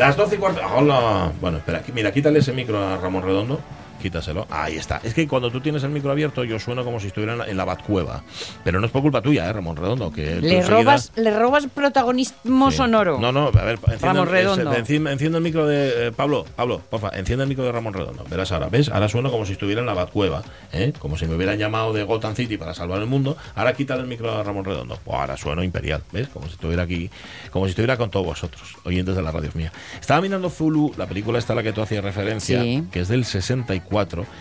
las 12 y cuarto. Hola. Bueno, espera, mira, quítale ese micro a Ramón Redondo. Quítaselo. Ahí está. Es que cuando tú tienes el micro abierto, yo sueno como si estuviera en la, en la Batcueva. Pero no es por culpa tuya, ¿eh, Ramón Redondo? Que Le robas, le robas protagonismo Sí. sonoro. No, no, a ver, enciende, Ramón Redondo. es- enciende- enciende el micro de. eh, Pablo, Pablo, porfa, enciende el micro de Ramón Redondo. Verás ahora, ¿ves? Ahora sueno como si estuviera en la Batcueva, ¿eh? Como si me hubieran llamado de Gotham City para salvar el mundo. Ahora quítale el micro a Ramón Redondo. Pues ahora sueno imperial, ¿ves? Como si estuviera aquí, como si estuviera con todos vosotros, oyentes de la radio mía. Estaba mirando Zulu, la película esta a la que tú hacías referencia, Sí. que es del 64.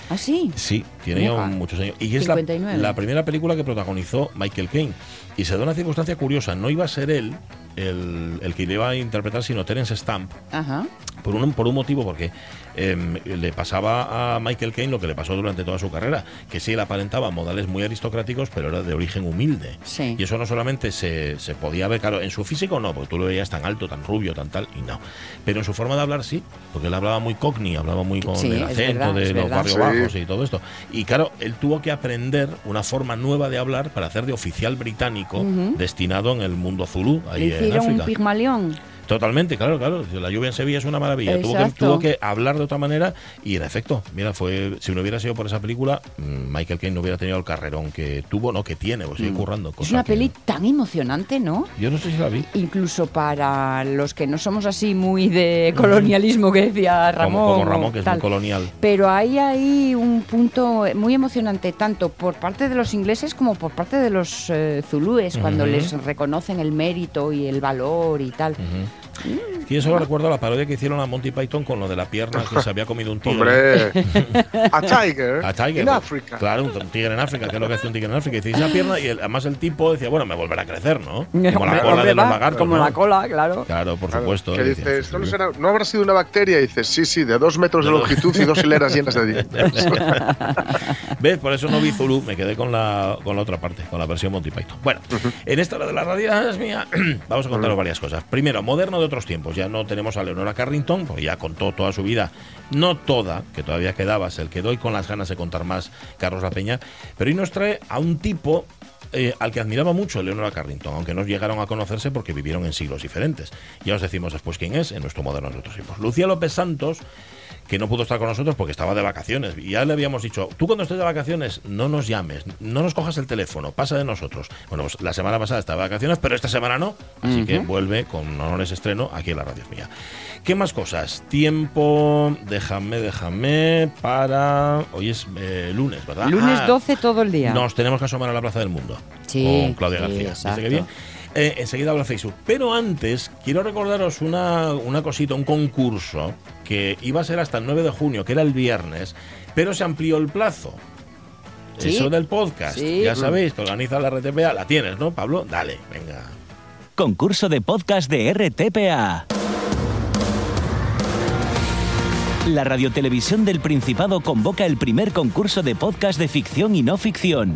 ¿Ah, sí? Sí, tiene ya Mira, muchos años. Y es la, 59. la primera película que protagonizó Michael Caine. Y se da una circunstancia curiosa. No iba a ser él el, el que le iba a interpretar, sino Terence Stamp. Ajá. Por un, por un motivo, porque em, le pasaba a Michael Caine lo que le pasó durante toda su carrera, que sí, él aparentaba modales muy aristocráticos, pero era de origen humilde. Sí. Y eso no solamente se, se podía ver, claro, en su físico no, porque tú lo veías tan alto, tan rubio, tan tal, y no. Pero en su forma de hablar sí, porque él hablaba muy cockney, hablaba muy con Sí, el acento verdad, de los barrios Sí. bajos y todo esto. Y claro, él tuvo que aprender una forma nueva de hablar para hacer de oficial británico destinado en el mundo zulú, Le ahí en hicieron un África. pigmalión. Totalmente, claro, claro. La lluvia en Sevilla es una maravilla. Tuvo que, tuvo que hablar de otra manera y en efecto, mira, fue si no hubiera sido por esa película, mm, Michael Caine no hubiera tenido el carrerón que tuvo, no que tiene, pues sigue currando. Mm. Es cosa una que- peli tan emocionante, ¿no? Yo no sé si la vi. Incluso para los que no somos así muy de colonialismo que decía Ramón. como, como Ramón, o que es tal. muy colonial. Pero hay ahí un punto muy emocionante, tanto por parte de los ingleses como por parte de los eh, zulúes, cuando les reconocen el mérito y el valor y tal. Y eso a la parodia que hicieron a Monty Python con lo de la pierna que se había comido un tigre. Hombre, a Tiger, A Tiger. en pues, África. Claro, un, tigre en África, que es lo que hace un tigre en África. Y dice, esa pierna, y el- además el tipo decía, bueno, me volverá a crecer, ¿no? Como la cola de los lagartos. Como ¿no? la cola, claro. Claro, por Claro, supuesto. que decía, dices, "Sí, ¿no, será- ¿no habrá sido una bacteria? Y dices, sí, sí, de dos metros de De longitud y dos hileras llenas de dientes. ¿Ves? Por eso no vi Zulu, me quedé con la, con la otra parte, con la versión Monty Python. Bueno, en esta hora de la radio es mía, vamos a contaros varias cosas. Primero, moderno de otros tiempos. Ya no tenemos a Leonora Carrington, porque ya contó toda su vida, no toda, que todavía quedaba, se quedó y con las ganas de contar más Carlos La Peña. Pero hoy nos trae a un tipo eh, al que admiraba mucho Leonora Carrington, aunque no llegaron a conocerse porque vivieron en siglos diferentes. Ya os decimos después quién es en nuestro moderno de otros tiempos. Lucía López Santos que no pudo estar con nosotros porque estaba de vacaciones. Y ya le habíamos dicho, tú cuando estés de vacaciones no nos llames, no nos cojas el teléfono, pasa de nosotros. Bueno, pues la semana pasada estaba de vacaciones, pero esta semana no, así que vuelve con honores estreno aquí en la radio mía. ¿Qué más cosas? Tiempo, déjame, déjame, para... Hoy es eh, lunes, ¿verdad? Lunes Ah, 12 todo el día. Nos tenemos que asomar a la Plaza del Mundo. Sí, Con Claudia sí, García. exacto. ¿Viste qué bien? Eh, enseguida habla Facebook. Pero antes, quiero recordaros una, una cosita, un concurso que iba a ser hasta el 9 de junio, que era el viernes, pero se amplió el plazo. Sí. Eso del podcast. Sí. Ya sabéis que organiza la RTPA. La tienes, ¿no, Pablo? Dale, venga. Concurso de podcast de RTPA. La Radiotelevisión del Principado convoca el primer concurso de podcast de ficción y no ficción.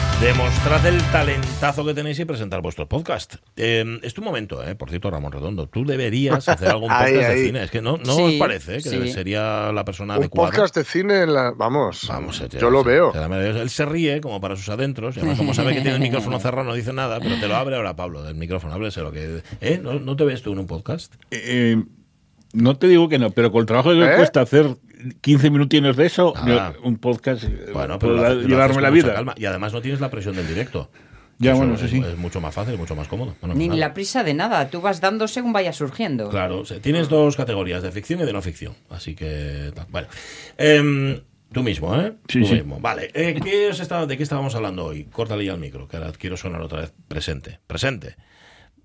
Demostrad el talentazo que tenéis y presentar vuestro podcast. Eh, es tu momento, ¿eh? Por cierto, Ramón Redondo. Tú deberías hacer algún podcast Ahí, de cine. Es que no, no Sí, os parece ¿eh? que sí. sería la persona Un adecuada. podcast de cine, en la- vamos, Vamos, eh, yo lo veo. Él se ríe como para sus adentros. Y además, como sabe que tiene el micrófono cerrado, no dice nada, pero te lo abre ahora Pablo del micrófono. Háblese lo que. ¿Eh? ¿No, no te ves tú en un podcast? Eh, no te digo que no, pero con el trabajo que me ¿Eh? cuesta hacer 15 minutines de eso, Nada. yo- un podcast, eh, Bueno, pero lo lo llevarme la vida. calma. Y además no tienes la presión del directo. Ya, Eso bueno, es, sí. es mucho más fácil, mucho más cómodo. Bueno, Ni nada. la prisa de nada, tú vas dando según vaya surgiendo. Claro, o sea, tienes dos categorías, de ficción y de no ficción. Así que, bueno. Em, Tú mismo, ¿eh? Sí, Tú sí. mismo. Vale. Eh, ¿qué os estaba- ¿De qué estábamos hablando hoy? Córtale ya el micro, que ahora quiero sonar otra vez. Presente. Presente.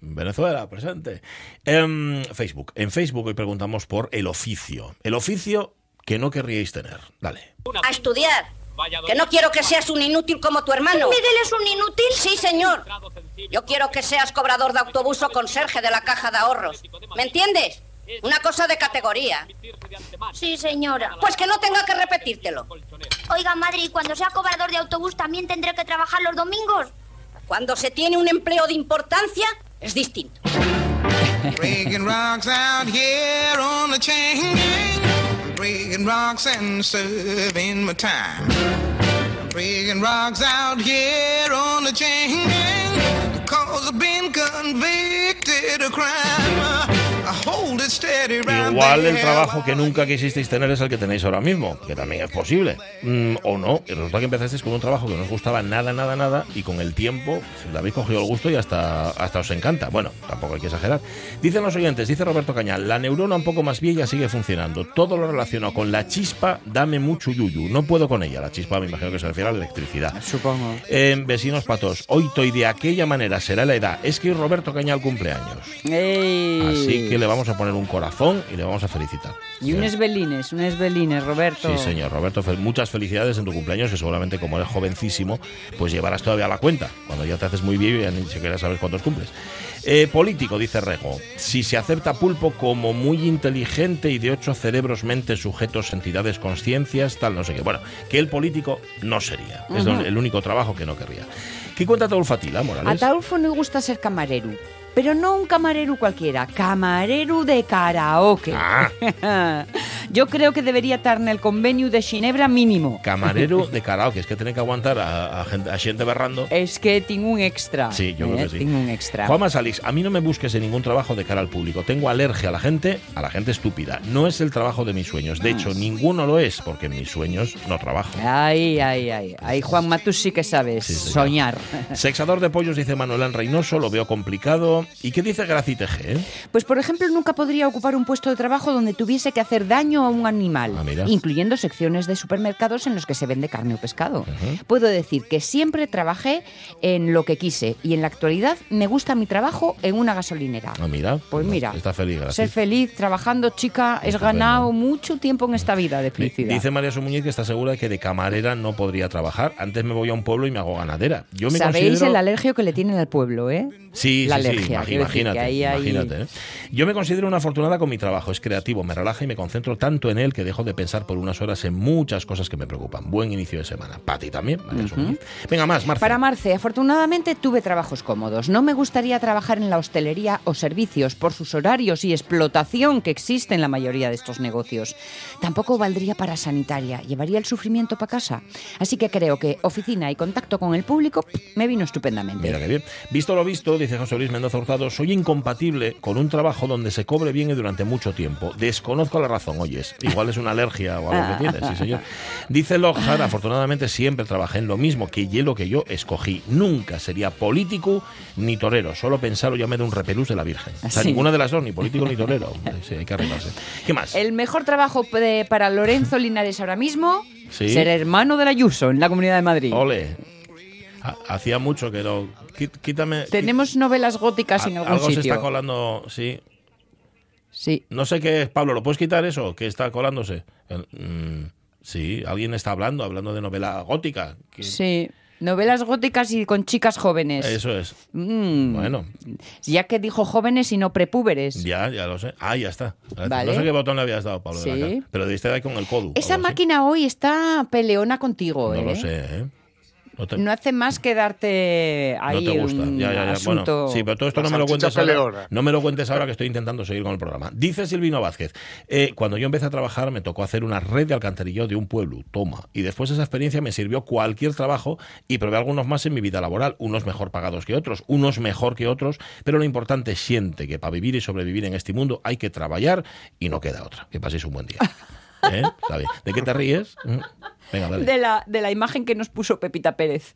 Venezuela, presente. Em, Facebook. En Facebook hoy preguntamos por el oficio. El oficio que no querríais tener. Dale. A estudiar. Que no quiero que seas un inútil como tu hermano. ¿Miguel es un inútil? Sí, señor. Yo quiero que seas cobrador de autobús o conserje de la caja de ahorros. ¿Me entiendes? Una cosa de categoría. Sí, señora. Pues que no tenga que repetírtelo. Oiga, madre, ¿y cuando sea cobrador de autobús también tendré que trabajar los domingos? Cuando se tiene un empleo de importancia, es distinto. Breaking rocks and serving my time. Breaking rocks out here on the chain gang. Cause I've been convicted of crime. I hold it steady right Igual el trabajo que nunca quisisteis tener es el que tenéis ahora mismo, que también es posible. Mm, o no, y resulta que empezasteis con un trabajo que no os gustaba nada, nada, nada, y con el tiempo le habéis cogido el gusto y hasta, hasta os encanta. Bueno, tampoco hay que exagerar. Dicen los oyentes, dice Roberto Cañal, la neurona un poco más vieja sigue funcionando. Todo lo relacionado con la chispa, dame mucho yuyu. No puedo con ella. La chispa me imagino que se refiere a la electricidad. Supongo. Eh, vecinos patos, hoy estoy de aquella manera, será la edad. Es que Roberto Cañal cumpleaños. ¡Ey! Así que le vamos a poner un corazón y le vamos a felicitar. Y unes belines, unes belines, Roberto. Sí, señor. Roberto, fel- muchas felicidades en tu cumpleaños, que seguramente como eres jovencísimo, pues llevarás todavía la cuenta. Cuando ya te haces muy viejo ya ni siquiera sabes cuántos cumples. Eh, político, dice Rego. Si se acepta Pulpo como muy inteligente y de ocho cerebros, mentes, sujetos, entidades, conciencias, tal, no sé qué. Bueno, que el político no sería. Es Ujú. el único trabajo que no querría. ¿Qué cuenta Taul Fatila, A Morales? Taulfo le gusta ser camarero. Pero no un camarero cualquiera, camarero de karaoke. Ah. Yo creo que debería estar en el convenio de Ginebra mínimo. Camarero de karaoke, es que tiene que aguantar a, a gente, a gente berrando. Es que tengo un extra. Sí, yo creo ¿eh? que sí. Tengo un extra. Juanma Salix, a mí no me busques en ningún trabajo de cara al público. Tengo alergia a la gente, a la gente estúpida. No es el trabajo de mis sueños. De hecho, ninguno lo es, porque en mis sueños no trabajo. Ay, ay, ay. Ay, Juanma, tú sí que sabes Sí, soñar. Sexador de pollos, dice Manuel Reynoso, lo veo complicado. ¿Y qué dice Gracite G? eh? Pues, por ejemplo, nunca podría ocupar un puesto de trabajo donde tuviese que hacer daño a un animal, Ah, incluyendo secciones de supermercados en los que se vende carne o pescado. Puedo decir que siempre trabajé en lo que quise y en la actualidad me gusta mi trabajo en una gasolinera. Ah, mira. Pues mira, Está feliz, ser Gracite. feliz trabajando, chica, es ganado mucho tiempo en esta vida de felicidad. Dice María Sumuñez que está segura de que de camarera no podría trabajar. Antes me voy a un pueblo y me hago ganadera. Yo me Sabéis considero... el alergio que le tienen al pueblo, ¿eh? Sí, la sí, sí, alergia. imag- decir imagínate, que ahí hay- imagínate, ¿eh? Yo me considero una afortunada con mi trabajo, es creativo, me relaja y me concentro tanto en él que dejo de pensar por unas horas en muchas cosas que me preocupan. Buen inicio de semana. Para ti también, María Sumuñez. Venga, más, Marce. Para Marce, afortunadamente tuve trabajos cómodos. No me gustaría trabajar en la hostelería o servicios por sus horarios y explotación que existe en la mayoría de estos negocios. Tampoco valdría para sanitaria. Llevaría el sufrimiento para casa. Así que creo que oficina y contacto con el público me vino estupendamente. Mira qué bien. Visto lo visto, dice José Luis Mendoza Soy incompatible con un trabajo donde se cobre bien y durante mucho tiempo. Desconozco la razón, oyes. Igual es una alergia o algo que tienes, sí señor. Dice Lockhart, afortunadamente siempre trabajé en lo mismo que hielo que yo escogí. Nunca sería político ni torero. Solo pensarlo ya me da un repelús de la Virgen. O sea, Sí. ninguna de las dos, ni político ni torero. Sí, hay que arreglarse. ¿Qué más? El mejor trabajo de- para Lorenzo Linares ahora mismo, Sí. ser hermano de la Ayuso en la Comunidad de Madrid. Ole. Ha- Hacía mucho que no... Qui- Quítame... Tenemos novelas góticas en a- algún Algo se está colando, sí. Sí. No sé qué es, Pablo, ¿lo puedes quitar eso? Que está colándose. El- mm, sí, alguien está hablando, hablando de novela gótica. Sí. Novelas góticas y con chicas jóvenes. Eso es. Mm. Bueno, Ya que dijo jóvenes y no prepúberes. ya, ya lo sé. Ah, ya está. Vale. No sé qué botón le habías dado, Pablo. de la Sí. pero diste ahí con el codo. Esa así. máquina hoy está peleona contigo, No ¿eh? lo sé, ¿eh? No te, No hace más que darte no ahí te gusta. un Ya, ya, ya. asunto... Bueno, sí, pero todo esto no me lo cuentes ahora. No me lo cuentes ahora que estoy intentando seguir con el programa. Dice Silvino Vázquez, eh, cuando yo empecé a trabajar me tocó hacer una red de alcantarillado de un pueblo, toma. Y después esa experiencia me sirvió cualquier trabajo y probé algunos más en mi vida laboral, unos mejor pagados que otros, unos mejor que otros, pero lo importante es siente que para vivir y sobrevivir en este mundo hay que trabajar y no queda otra. Que paséis un buen día. ¿Eh? Está bien. ¿De qué te ríes? ¿Mm? Venga, dale. de la, de la imagen que nos puso Pepita Pérez,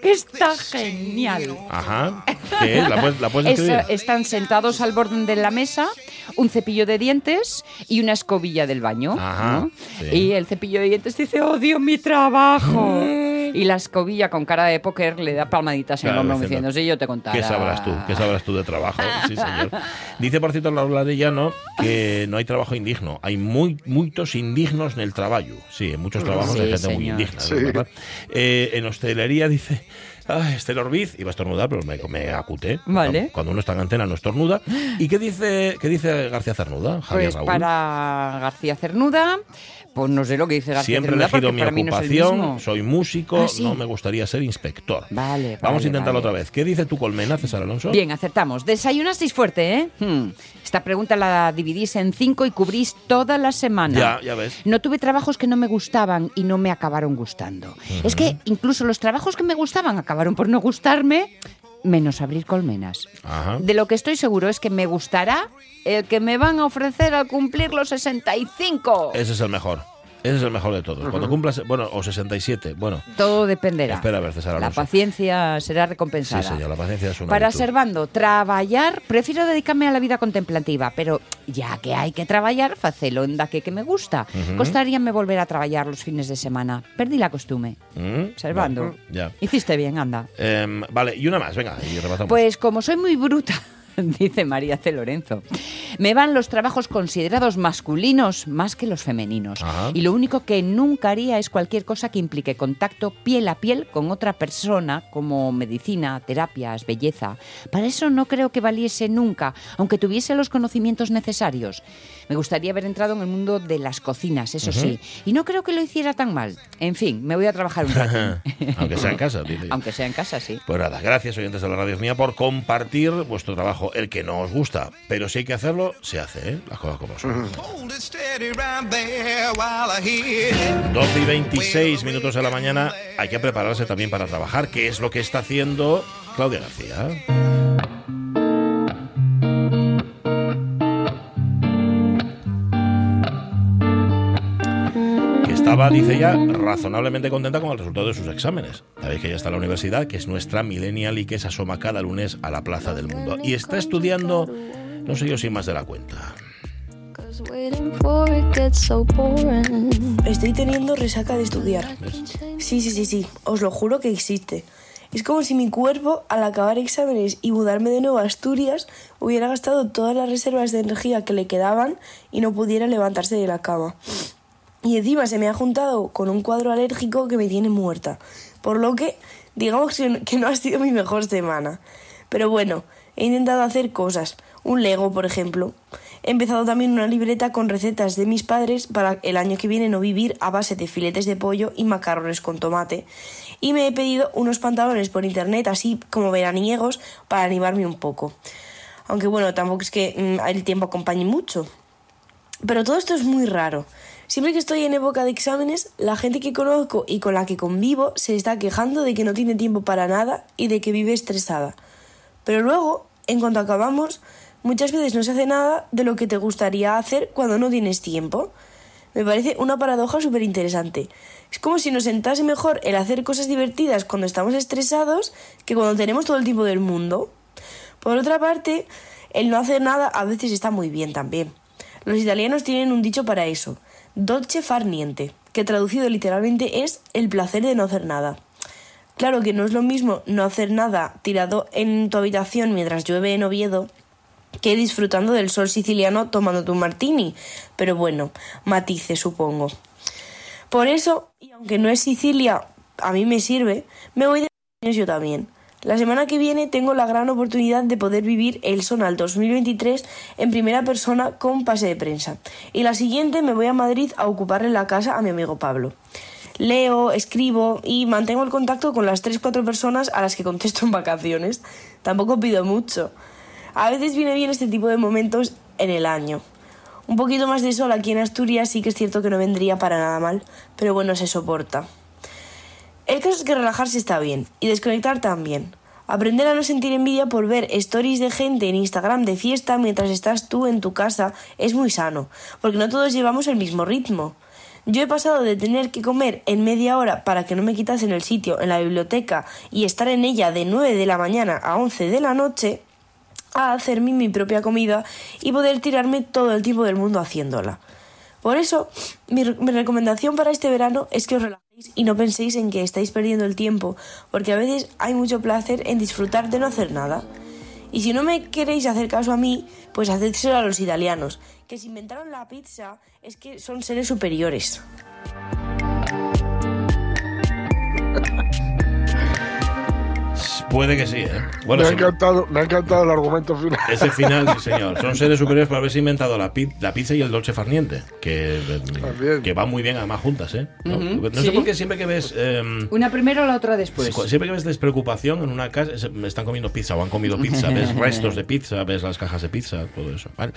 que está genial. Ajá. ¿Qué es? ¿La puedes, la puedes Es, escribir? están sentados al borde de la mesa, un cepillo de dientes y una escobilla del baño. Ajá, ¿no? sí. Y el cepillo de dientes dice, odio mi trabajo. Y la escobilla con cara de póker le da palmaditas en el Claro, hombro diciendo, si yo te contara. ¿Qué sabrás tú? ¿Qué sabrás tú de trabajo? Sí, señor. Dice, por cierto, Laura Arellano que no hay trabajo indigno. Hay muy, muchos indignos en el trabajo. Sí, en muchos trabajos hay Sí, gente muy indigna. Sí. ¿verdad? Eh, en hostelería dice... Ay, Esther Orbiz, iba a estornudar, pero me, me acuté. Vale. Cuando uno está en antena no estornuda. ¿Y qué dice, qué dice García Cernuda? Javier Pues Raúl? para García Cernuda, pues no sé lo que dice García Siempre he Cernuda, elegido porque mi para mí no es el ocupación, mismo. soy músico, Ah, ¿sí? no me gustaría ser inspector. Vale, Vamos vale, a intentarlo vale. otra vez. ¿Qué dice tu colmena, César Alonso? Bien, acertamos. Desayunasteis fuerte, ¿eh? Hmm. Esta pregunta la dividís en cinco y cubrís toda la semana. Ya, ya ves. No tuve trabajos que no me gustaban y no me acabaron gustando. Es que incluso los trabajos que me gustaban acabaron por no gustarme, menos abrir colmenas. Ajá. De lo que estoy seguro es que me gustará el que me van a ofrecer al cumplir los 65. Ese es el mejor. Ese es el mejor de todos. Cuando cumplas, bueno, o 67, bueno. Todo dependerá. Espera a ver, César La Alonso. paciencia será Sí, recompensada. señor, la paciencia es una Para virtud. Servando, trabajar, prefiero dedicarme a la vida contemplativa, pero ya que hay que trabajar, facelo en da que, que me gusta. Costaríame volver a trabajar los fines de semana. Perdí la costumbre. ¿Mm? Servando. Bueno, ya. Hiciste bien, anda. Em, vale, y una más, venga, y rematamos. Pues como soy muy bruta, dice María C. Lorenzo, me van los trabajos considerados masculinos más que los femeninos. Ajá. Y lo único que nunca haría es cualquier cosa que implique contacto piel a piel con otra persona, como medicina, terapias, belleza. Para eso no creo que valiese nunca, aunque tuviese los conocimientos necesarios. Me gustaría haber entrado en el mundo de las cocinas, eso sí, y no creo que lo hiciera tan mal. En fin, me voy a trabajar un rato. Aunque sea en casa, dice. Aunque sea en casa, sí. Pues nada, gracias oyentes de la radio mía por compartir vuestro trabajo, el que no os gusta. Pero si hay que hacerlo, se hace, ¿eh? Las cosas como son. Hold it steady right there while I hit it. 12 y 26 minutos de la mañana, hay que prepararse también para trabajar, que es lo que está haciendo Claudia García. Estaba, dice ella, razonablemente contenta con el resultado de sus exámenes. Sabéis que ella está en la universidad, que es nuestra millennial y que se asoma cada lunes a la Plaza del Mundo. Y está estudiando, no sé yo si más de la cuenta. Estoy teniendo resaca de estudiar. Sí, sí, sí, sí, os lo juro que existe. Es como si mi cuerpo, al acabar exámenes y mudarme de nuevo a Asturias, hubiera gastado todas las reservas de energía que le quedaban y no pudiera levantarse de la cama. Y encima se me ha juntado con un cuadro alérgico que me tiene muerta. Por lo que, digamos que no ha sido mi mejor semana. Pero bueno, he intentado hacer cosas. Un Lego, por ejemplo. He empezado también una libreta con recetas de mis padres para el año que viene no vivir a base de filetes de pollo y macarrones con tomate. Y me he pedido unos pantalones por internet, así como veraniegos, para animarme un poco. Aunque bueno, tampoco es que mm, el tiempo acompañe mucho. Pero todo esto es muy raro. Siempre que estoy en época de exámenes, la gente que conozco y con la que convivo se está quejando de que no tiene tiempo para nada y de que vive estresada. Pero luego, en cuanto acabamos, muchas veces no se hace nada de lo que te gustaría hacer cuando no tienes tiempo. Me parece una paradoja súper interesante. Es como si nos sentase mejor el hacer cosas divertidas cuando estamos estresados que cuando tenemos todo el tiempo del mundo. Por otra parte, el no hacer nada a veces está muy bien también. Los italianos tienen un dicho para eso, dolce far niente, que traducido literalmente es el placer de no hacer nada. Claro que no es lo mismo no hacer nada tirado en tu habitación mientras llueve en Oviedo que disfrutando del sol siciliano tomando tu martini, pero bueno, matices supongo. Por eso, y aunque no es Sicilia, a mí me sirve, me voy de yo también. La semana que viene tengo la gran oportunidad de poder vivir el Sonal 2023 en primera persona con pase de prensa. Y la siguiente me voy a Madrid a ocuparle la casa a mi amigo Pablo. Leo, escribo y mantengo el contacto con las 3-4 personas a las que contesto en vacaciones. Tampoco pido mucho. A veces viene bien este tipo de momentos en el año. Un poquito más de sol aquí en Asturias sí que es cierto que no vendría para nada mal, pero bueno, se soporta. El caso es que relajarse está bien y desconectar también. Aprender a no sentir envidia por ver stories de gente en Instagram de fiesta mientras estás tú en tu casa es muy sano, porque no todos llevamos el mismo ritmo. Yo he pasado de tener que comer en media hora para que no me quitasen el sitio en la biblioteca y estar en ella de 9 de la mañana a 11 de la noche a hacerme mi propia comida y poder tirarme todo el tiempo del mundo haciéndola. Por eso, mi, recomendación para este verano es que os relajéis y no penséis en que estáis perdiendo el tiempo, porque a veces hay mucho placer en disfrutar de no hacer nada. Y si no me queréis hacer caso a mí, pues hacédselo a los italianos, que si inventaron la pizza es que son seres superiores. Puede que sí, ¿eh? Bueno, me, ha encantado, me ha encantado el argumento final. ese final, sí, señor. Son seres superiores por haberse inventado la, pi- la pizza y el dolce farniente, que, También. que van muy bien además juntas, ¿eh? No, sé sí. por qué siempre que ves... em, Una primero, la otra después. Siempre que ves despreocupación en una casa, me están comiendo pizza o han comido pizza, ves restos de pizza, ves las cajas de pizza, todo eso. Vale.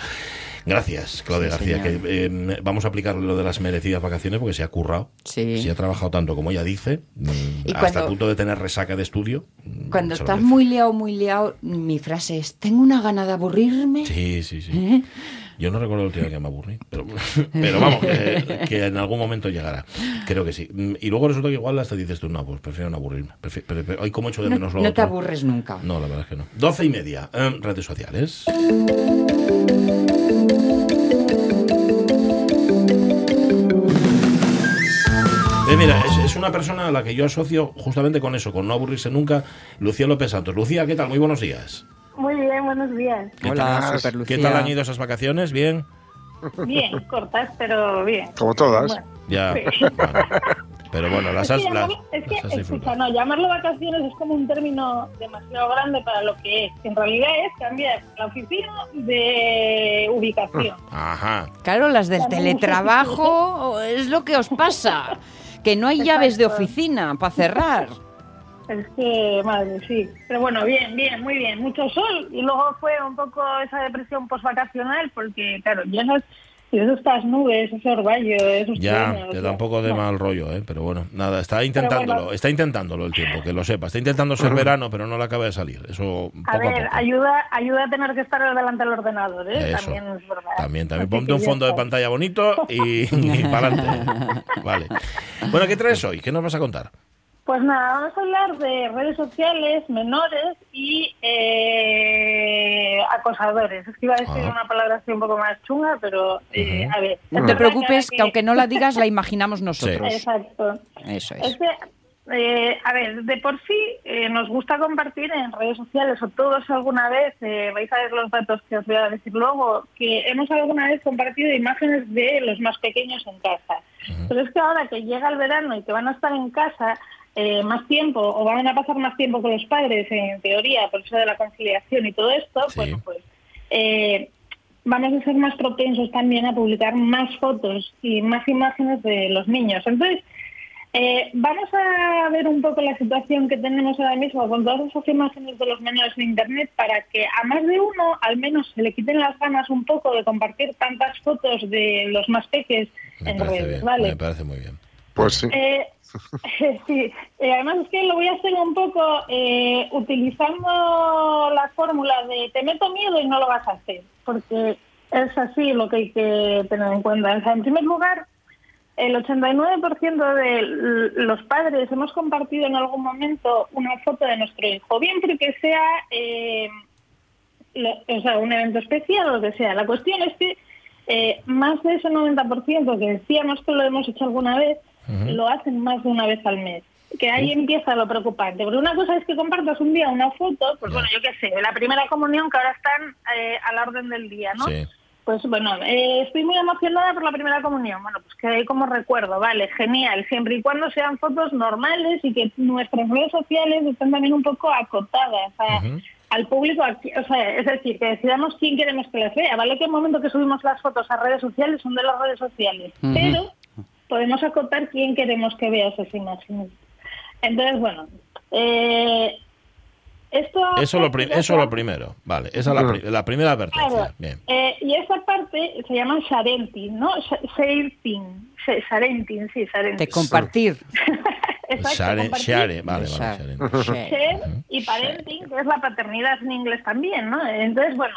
Gracias, Claudia Sí, García. señor. Que, eh, vamos a aplicar lo de las merecidas vacaciones porque se ha currado. Sí. Si ha trabajado tanto como ella dice, mm, Y hasta cuando- el punto de tener resaca de estudio. mm, Cuando se estás muy liado, muy liado, mi frase es, tengo una gana de aburrirme. Sí, sí, sí. ¿Eh? Yo no recuerdo el última vez que me aburrí, pero, pero vamos, que, que en algún momento llegará. Creo que sí. Mm, Y luego resulta que igual hasta dices tú, no, pues prefiero no aburrirme. Pero- pero hoy como echo de No, menos lo no te aburres nunca. No, la verdad es que no. Doce y media. em, redes sociales. Mira, es, es una persona a la que yo asocio justamente con eso, con no aburrirse nunca, Lucía López Santos. Lucía, ¿qué tal? Muy buenos días. Muy bien, buenos días. ¿Qué Hola, tal? Super Lucía. ¿Qué tal han ido esas vacaciones? ¿Bien? Bien, cortas, pero bien. Como todas. Bueno, Ya. Sí. Bueno. Pero bueno, las es has, que, las, es que, las has escucha, no, llamarlo vacaciones es como un término demasiado grande para lo que es. que En realidad es cambiar la oficina de ubicación. Ajá. Claro, las del teletrabajo es lo que os pasa. Que no hay llaves de oficina para cerrar. Es que, madre, sí. Pero bueno, bien, bien, muy bien. Mucho sol y luego fue un poco esa depresión postvacacional porque, claro, ya no y eso estas nubes, ese orvallo, esos Ya, truenos, te da un poco de No. mal rollo, ¿eh? Pero bueno, nada, está intentándolo, bueno. está intentándolo el tiempo, que lo sepa. Está intentando ser verano, pero no le acaba de salir. Eso poco A a, ver, poco. ayuda, ayuda a tener que estar delante del ordenador, ¿eh? Eso. También es verdad. También, también. Ponte un fondo de pantalla bonito y, y para adelante. Vale. Bueno, ¿qué traes hoy? ¿Qué nos vas a contar? Pues nada, vamos a hablar de redes sociales, menores y eh, acosadores. Es que iba a decir Ah. una palabra así un poco más chunga, pero eh, a ver. No te preocupes, que aunque no la digas, la imaginamos nosotros. Exacto. Eso Es es. que, eh, a ver, de por sí eh, nos gusta compartir en redes sociales, o todos alguna vez, eh, vais a ver los datos que os voy a decir luego, que hemos alguna vez compartido imágenes de los más pequeños en casa. Pero es que ahora que llega el verano y que van a estar en casa eh, más tiempo, o van a pasar más tiempo con los padres, en teoría, por eso de la conciliación y todo esto, Sí. bueno, pues... eh, vamos a ser más propensos también a publicar más fotos y más imágenes de los niños. Entonces, eh, vamos a ver un poco la situación que tenemos ahora mismo con todas esas imágenes de los menores en Internet para que a más de uno al menos se le quiten las ganas un poco de compartir tantas fotos de los más peques Me en redes, bien, ¿vale? me parece muy bien. Pues sí. Eh, sí, Eh, además es que lo voy a hacer un poco eh, utilizando la fórmula de te meto miedo y no lo vas a hacer, porque es así lo que hay que tener en cuenta. O sea, en primer lugar, el 89% de los padres hemos compartido en algún momento una foto de nuestro hijo, bien porque sea eh, lo- o sea, un evento especial o lo que sea. La cuestión es que eh, más de ese 90% que decíamos que lo hemos hecho alguna vez, lo hacen más de una vez al mes. Que ahí empieza lo preocupante. Porque una cosa es que compartas un día una foto, pues bueno, yo qué sé, la primera comunión que ahora están eh, a la orden del día, ¿no? Sí. Pues bueno, eh, estoy muy emocionada por la primera comunión. Bueno, pues que ahí como recuerdo, vale, genial, siempre y cuando sean fotos normales y que nuestras redes sociales estén también un poco acotadas a- al público, aquí- o sea, es decir, que decidamos quién queremos que las vea. Vale que el momento que subimos las fotos a redes sociales son de las redes sociales, Ujú. pero podemos acotar quién queremos que vea esas imágenes. Entonces, bueno, eh, esto... Eso lo, eso lo primero. Vale, esa es la, pri- la primera advertencia. Claro. Bien. Eh, y esa parte se llama sharenting, ¿no? Sh- Sharenting, Sh- sharenting, sí, sharenting. De compartir. Exacto, Share, vale, vale. Share. share. Share y parenting, que es la paternidad en inglés también, ¿no? Entonces, bueno,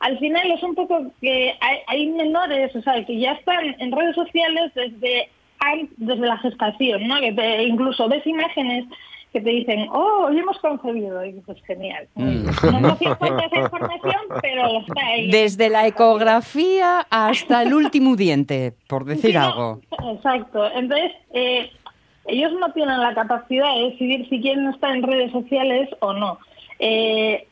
al final es un poco que hay, hay menores, o sea, que ya están en redes sociales desde desde la gestación, ¿no? Que te- incluso ves imágenes que te dicen, oh, hoy hemos concebido, y dices, genial. Mm. No me esa información, pero está ahí. Desde la ecografía hasta el último diente, por decir Sí, no, algo. Exacto. Entonces, eh, ellos no tienen la capacidad de decidir si quieren estar en redes sociales o no. Eh,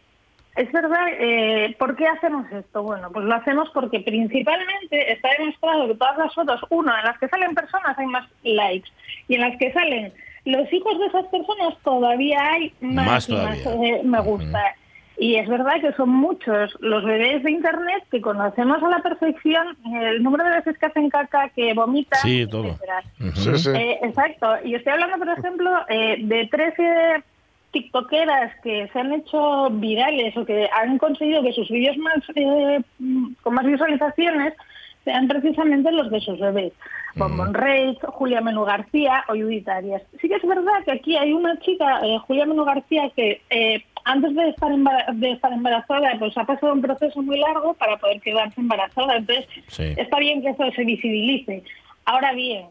es verdad, eh, ¿por qué hacemos esto? Bueno, pues lo hacemos porque principalmente está demostrado que todas las fotos, uno, en las que salen personas hay más likes y en las que salen los hijos de esas personas todavía hay más, Más y más, todavía. eh, me gusta. Y es verdad que son muchos los bebés de Internet que conocemos a la perfección el número de veces que hacen caca, que vomitan, Sí, todo. sí. Eh, exacto. Y estoy hablando, por ejemplo, eh, de 13 tiktokeras que se han hecho virales o que han conseguido que sus vídeos más eh, mm, con más visualizaciones sean precisamente los de sus bebés. Bombón Reyes, Julia Menú García o Judith Arias. Sí que es verdad que aquí hay una chica, eh, Julia Menú García, que eh, antes de estar, de estar embarazada, pues ha pasado un proceso muy largo para poder quedarse embarazada. Entonces, Sí. está bien que eso se visibilice. Ahora bien,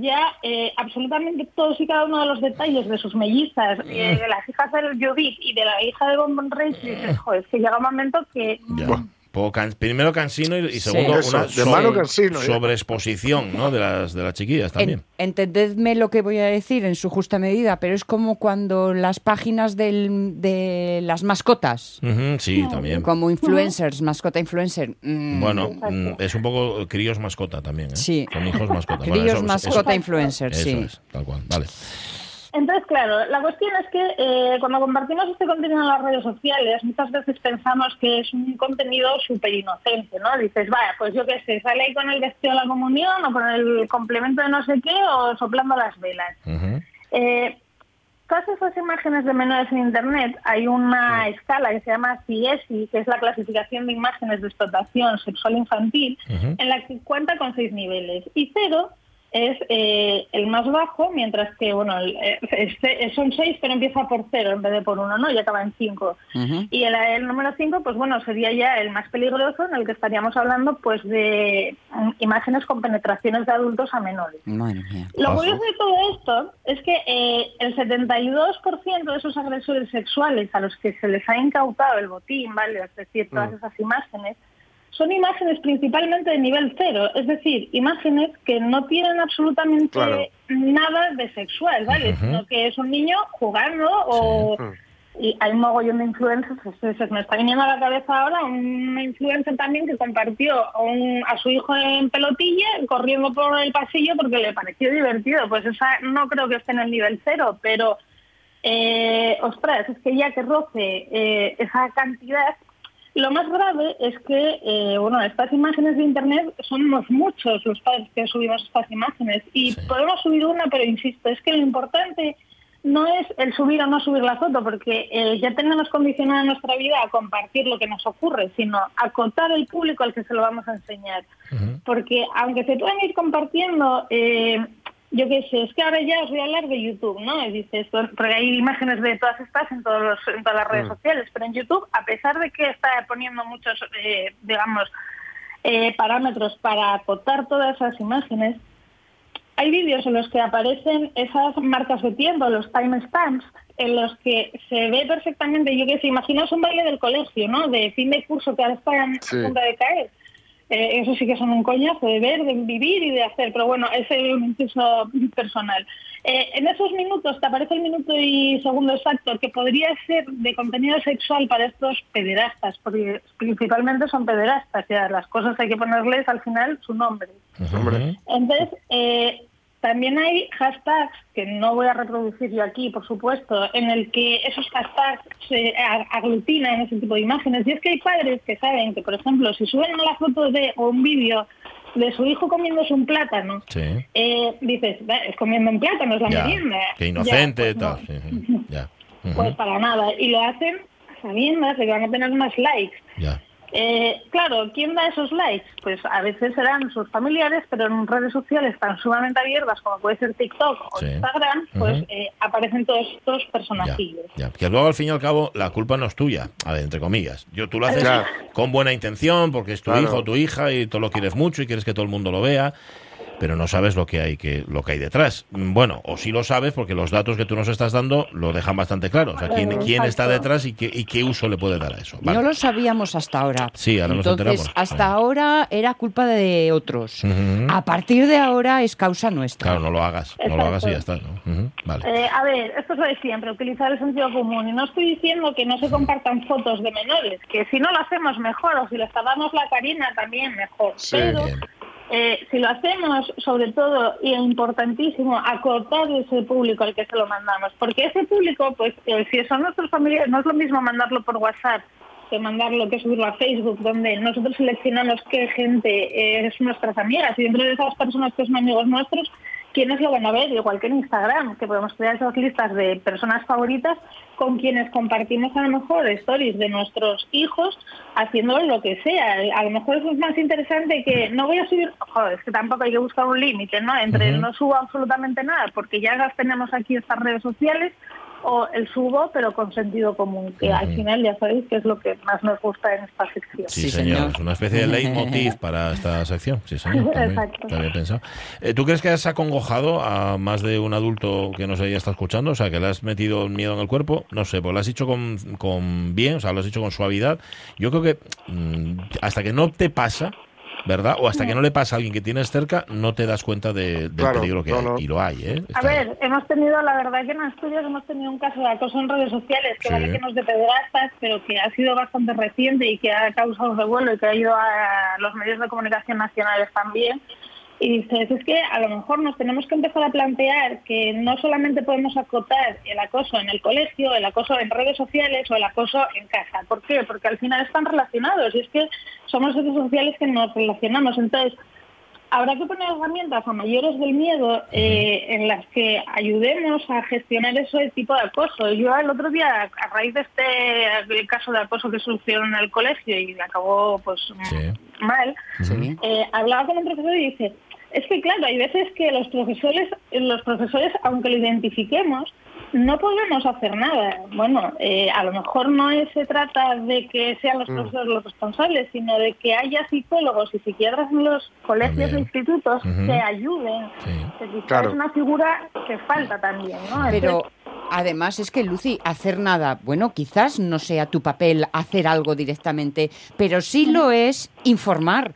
ya eh, absolutamente todos y cada uno de los detalles de sus mellizas, eh, de las hijas de Judith y de la hija de Bombón Reyes, dices, joder, es que llega un momento que... Ya. Poco can- primero cansino y, y Sí. segundo Eso, una de mano cansino, ¿eh? sobreexposición ¿no? de las de las chiquillas también. En- entendedme lo que voy a decir en su justa medida, pero es como cuando las páginas del- de las mascotas, Ujú, sí, también. como influencers, mascota influencer. mm, Bueno, mm, es un poco críos mascota también, ¿eh? Sí. Son hijos mascota. Críos Bueno, eso- mascota eso- influencer, eso sí. es, tal cual. Vale. Entonces, claro, la cuestión es que eh, cuando compartimos este contenido en las redes sociales, muchas veces pensamos que es un contenido súper inocente, ¿no? Dices, vaya, pues yo qué sé, sale ahí con el vestido de la comunión o con el complemento de no sé qué o soplando las velas. Ujú. Eh, todas esas imágenes de menores en Internet, hay una escala que se llama CIESI, que es la clasificación de imágenes de explotación sexual infantil, en la que cuenta con seis niveles. Y cero es eh, el más bajo, mientras que, bueno, el- eh, este- son seis, pero empieza por cero en vez de por uno, ¿no? Y acaba en cinco. Y el, número 5, pues bueno, sería ya el más peligroso, en el que estaríamos hablando pues de mm, imágenes con penetraciones de adultos a menores. Lo curioso de todo esto es que eh, el 72% de esos agresores sexuales a los que se les ha incautado el botín, ¿vale? Es decir, todas esas imágenes, son imágenes principalmente de nivel cero, es decir, imágenes que no tienen absolutamente Claro. nada de sexual, ¿vale? Sino que es un niño jugando o... Y hay un mogollón de influencers, se, se me está viniendo a la cabeza ahora una influencer también que compartió a, un- a su hijo en pelotilla corriendo por el pasillo porque le pareció divertido. Pues esa no creo que esté en el nivel cero, pero eh, ostras, es que ya que roce eh, esa cantidad, lo más grave es que, eh, bueno, estas imágenes de Internet somos muchos los padres que subimos estas imágenes y podemos subir una, pero insisto, es que lo importante no es el subir o no subir la foto, porque eh, ya tenemos condicionada nuestra vida a compartir lo que nos ocurre, sino acotar el público al que se lo vamos a enseñar. Porque aunque se puedan ir compartiendo, eh, yo qué sé, es que ahora ya os voy a hablar de YouTube, ¿no? Y dices, porque hay imágenes de todas estas en, todos los- en todas las redes sociales, pero en YouTube, a pesar de que está poniendo muchos, eh, digamos, eh, parámetros para acotar todas esas imágenes, hay vídeos en los que aparecen esas marcas de tiempo, los timestamps, en los que se ve perfectamente, yo qué sé, imaginaos un baile del colegio, ¿no? De fin de curso que ahora están Sí. a punto de caer. Eh, eso sí que son un coñazo de ver, de vivir y de hacer, pero bueno, ese es un inciso personal. Eh, en esos minutos te aparece el minuto y segundo exacto que podría ser de contenido sexual para estos pederastas, porque principalmente son pederastas, ya las cosas hay que ponerles al final su nombre. Entonces, eh, también hay hashtags que no voy a reproducir yo aquí, por supuesto, en el que esos hashtags se aglutinan ese tipo de imágenes. Y es que hay padres que saben que, por ejemplo, si suben la foto de o un vídeo de su hijo comiéndose un plátano, Sí. eh, dices, "Va, es comiendo un plátano, es la Ya. merienda. Qué Ya, inocente, pues no. tal. Ya. Ujú. Pues para nada. Y lo hacen sabiendo de que van a tener más likes. Ya. Eh, claro, ¿quién da esos likes? Pues a veces serán sus familiares, pero en redes sociales tan sumamente abiertas como puede ser TikTok o Sí. Instagram, pues eh, aparecen todos estos Ya, personajillos. ya. Que luego al fin y al cabo la culpa no es tuya, a ver, entre comillas. Yo, tú lo haces Claro. con buena intención porque es tu Claro. hijo o tu hija y tú lo quieres mucho y quieres que todo el mundo lo vea. Pero no sabes lo que hay que lo que hay detrás. Bueno, o sí lo sabes porque los datos que tú nos estás dando lo dejan bastante claro. O sea, quién, quién está detrás y qué, y qué uso le puede dar a eso. Vale. No lo sabíamos hasta ahora. Sí, ahora nos Entonces, enteramos. hasta ahora era culpa de otros. A partir de ahora es causa nuestra. Claro, no lo hagas, no lo hagas y ya está. Vale. Eh, a ver, esto es lo de siempre, utilizar el sentido común. Y no estoy diciendo que no se compartan fotos de menores, que si no lo hacemos mejor, o si les tapamos la carina también mejor. Sí, Pero bien. Eh, si lo hacemos, sobre todo, y importantísimo, acotar ese público al que se lo mandamos. Porque ese público, pues, eh, si son nuestros familiares, no es lo mismo mandarlo por WhatsApp que mandarlo, que subirlo a Facebook, donde nosotros seleccionamos qué gente es nuestras amigas y dentro de esas personas que son amigos nuestros, quiénes lo van a ver, igual que en Instagram, que podemos crear esas listas de personas favoritas con quienes compartimos a lo mejor stories de nuestros hijos haciendo lo que sea. A lo mejor eso es más interesante que no voy a subir, joder, es que tampoco hay que buscar un límite, ¿no? Entre no subo absolutamente nada porque ya las tenemos aquí estas redes sociales o el subo pero con sentido común, que al final ya sabéis que es lo que más nos gusta en esta sección. Sí, señor. Es una especie de leitmotiv para esta sección. Sí, señor. Exacto. bien pensado. Eh, ¿Tú crees que has acongojado a más de un adulto que nos haya estado escuchando? O sea, que le has metido miedo en el cuerpo. No sé, pues lo has dicho con, con bien, o sea, lo has dicho con suavidad. Yo creo que mm, hasta que no te pasa, ¿verdad? O hasta que no le pasa a alguien que tienes cerca, no te das cuenta de- del Claro, peligro que no, hay. no. Y lo hay, ¿eh? A ver, hemos tenido, la verdad que en Asturias hemos tenido un caso de acoso en redes sociales, que Sí. vale que no es de pederastas, pero que ha sido bastante reciente y que ha causado revuelo y que ha ido a los medios de comunicación nacionales también. Y dices, es que a lo mejor nos tenemos que empezar a plantear que no solamente podemos acotar el acoso en el colegio, el acoso en redes sociales o el acoso en casa. ¿Por qué? Porque al final están relacionados y es que somos seres sociales que nos relacionamos. Entonces, Habrá que poner herramientas a mayores del miedo eh, en las que ayudemos a gestionar ese tipo de acoso. Yo el otro día, a raíz de este el caso de acoso que sufrió en el colegio y acabó pues mal, Sí. eh, hablaba con un profesor y dice, es que claro, hay veces que los profesores, los profesores, aunque lo identifiquemos, no podemos hacer nada. Bueno, eh, a lo mejor no es- se trata de que sean los Mm. profesores los responsables, sino de que haya psicólogos y psiquiatras en los colegios e institutos Ujú. que ayuden. Sí. Claro. es una figura que falta también, ¿no? Pero además es que, Lucy, hacer nada, bueno, quizás no sea tu papel hacer algo directamente, pero sí lo es informar.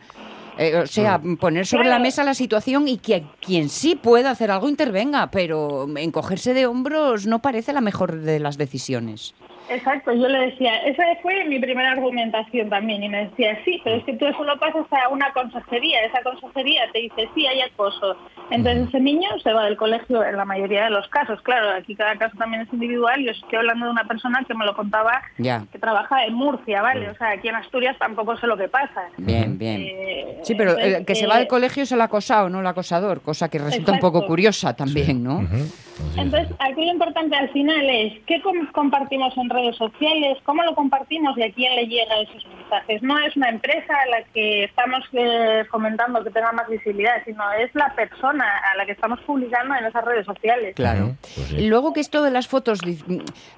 Eh, o sea, poner sobre la mesa la situación y que quien sí pueda hacer algo intervenga, pero encogerse de hombros no parece la mejor de las decisiones. Exacto, yo le decía, esa fue mi primera argumentación también, y me decía, sí, pero es que tú eso lo pasas a una consejería, esa consejería te dice, sí, hay acoso. Entonces ese niño se va del colegio en la mayoría de los casos. Claro, aquí cada caso también es individual, yo estoy hablando de una persona que me lo contaba, que trabaja en Murcia, ¿vale? O sea, aquí en Asturias tampoco sé lo que pasa. Bien, bien. Eh, Sí, pero el que se eh, va al colegio es el acosado, no el acosador, cosa que resulta un poco curiosa también, ¿no? Es. Entonces, aquí lo importante al final es qué com- compartimos en redes sociales, cómo lo compartimos y a quién le llega esos mensajes. No es una empresa a la que estamos eh, fomentando que tenga más visibilidad, sino es la persona a la que estamos publicando en esas redes sociales. Claro. Pues sí. Luego que esto de las fotos,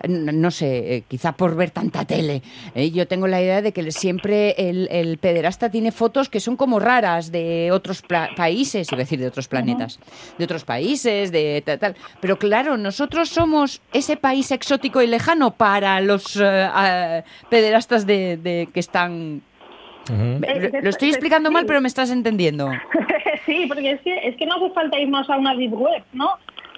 no sé, eh, quizá por ver tanta tele, eh, yo tengo la idea de que siempre el, el pederasta tiene fotos que son como raras de otros pla- países, iba a decir de otros planetas, de otros países, de tal, tal. Pero claro, nosotros somos ese país exótico y lejano para los eh, ah, pederastas de, de que están... Ujú. Lo, lo estoy explicando mal, pero me estás entendiendo. sí, porque es que, es que no hace falta irnos a una deep web, ¿no?